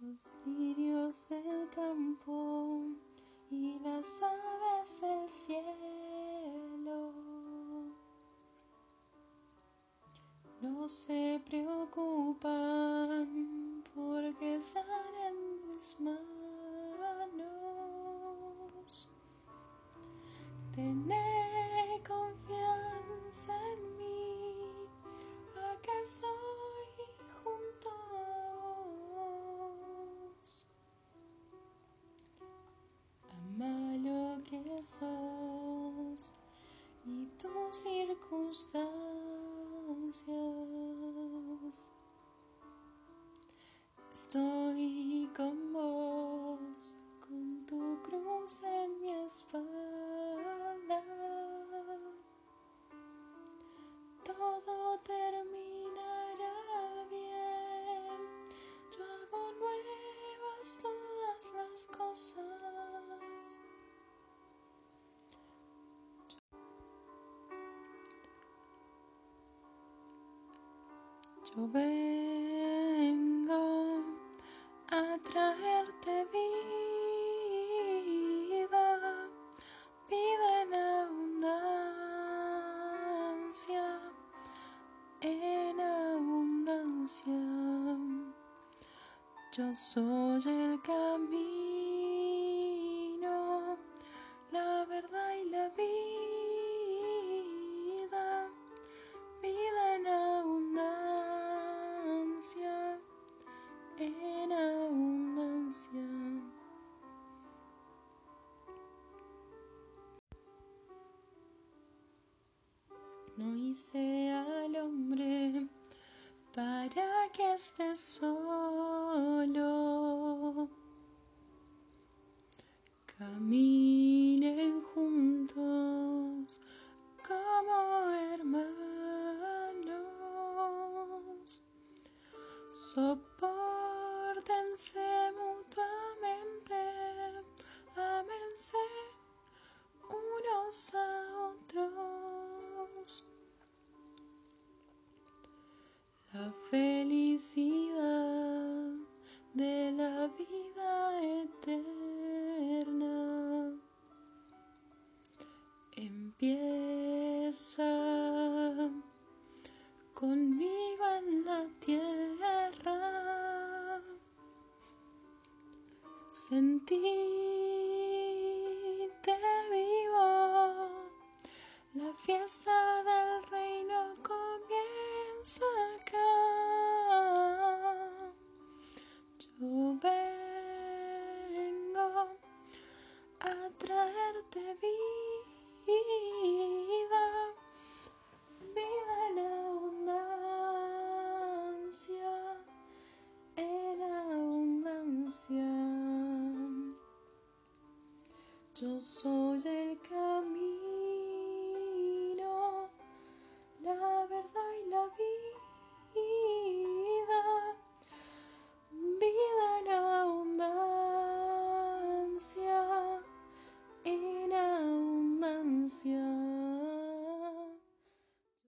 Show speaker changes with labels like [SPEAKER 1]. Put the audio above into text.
[SPEAKER 1] los lirios del campo y las aves del cielo no se preocupan porque están en mis manos. Tené y tus circunstancias. Estoy con Yo vengo a traerte vida, vida en abundancia, en abundancia. Yo soy el camino, la verdad y la vida, No hice al hombre para que esté solo. Caminen juntos como hermanos. Sopórtense mutuamente, La felicidad de la vida eterna empieza conmigo en la tierra. Sentíte vivo, la fiesta a vida, vida en abundancia, en abundancia. Yo soy el camino, la verdad y la vida.